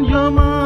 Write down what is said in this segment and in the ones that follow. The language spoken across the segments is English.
your mom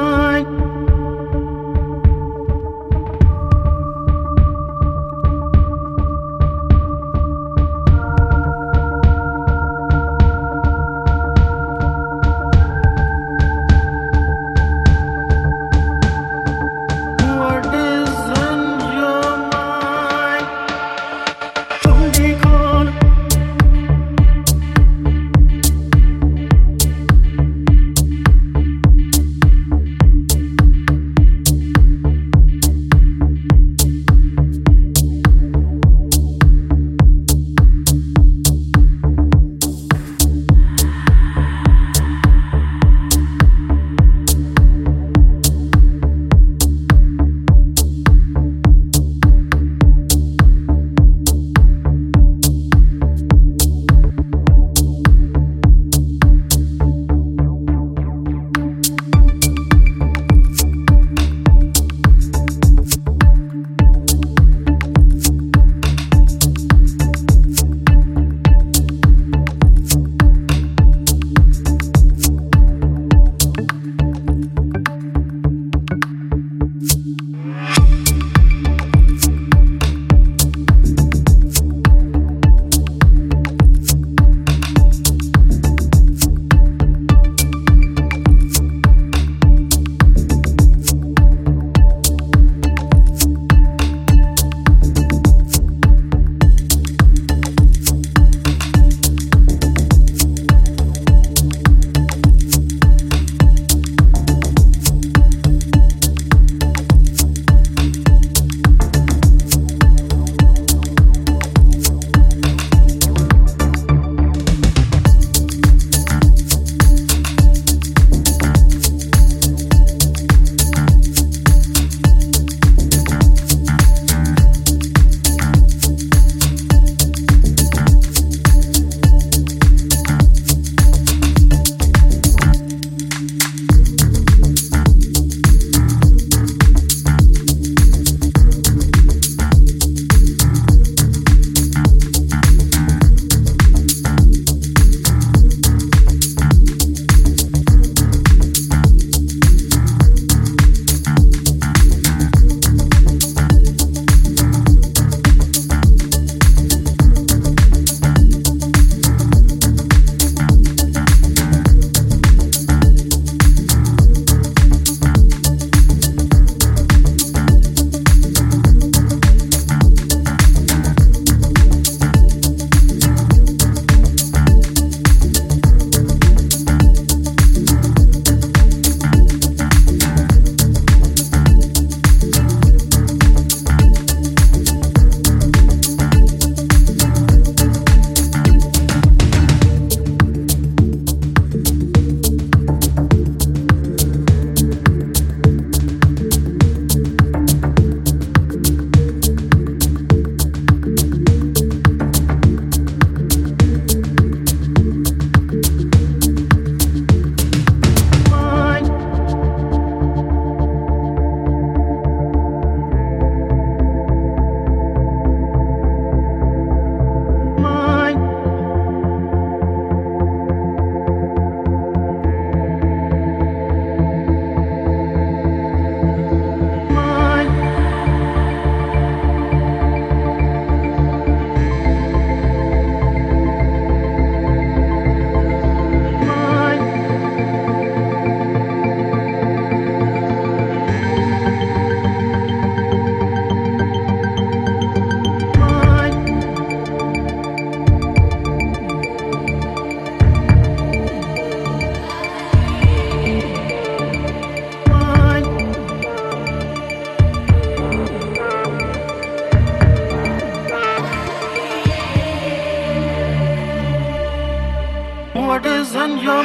What is in your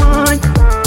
mind?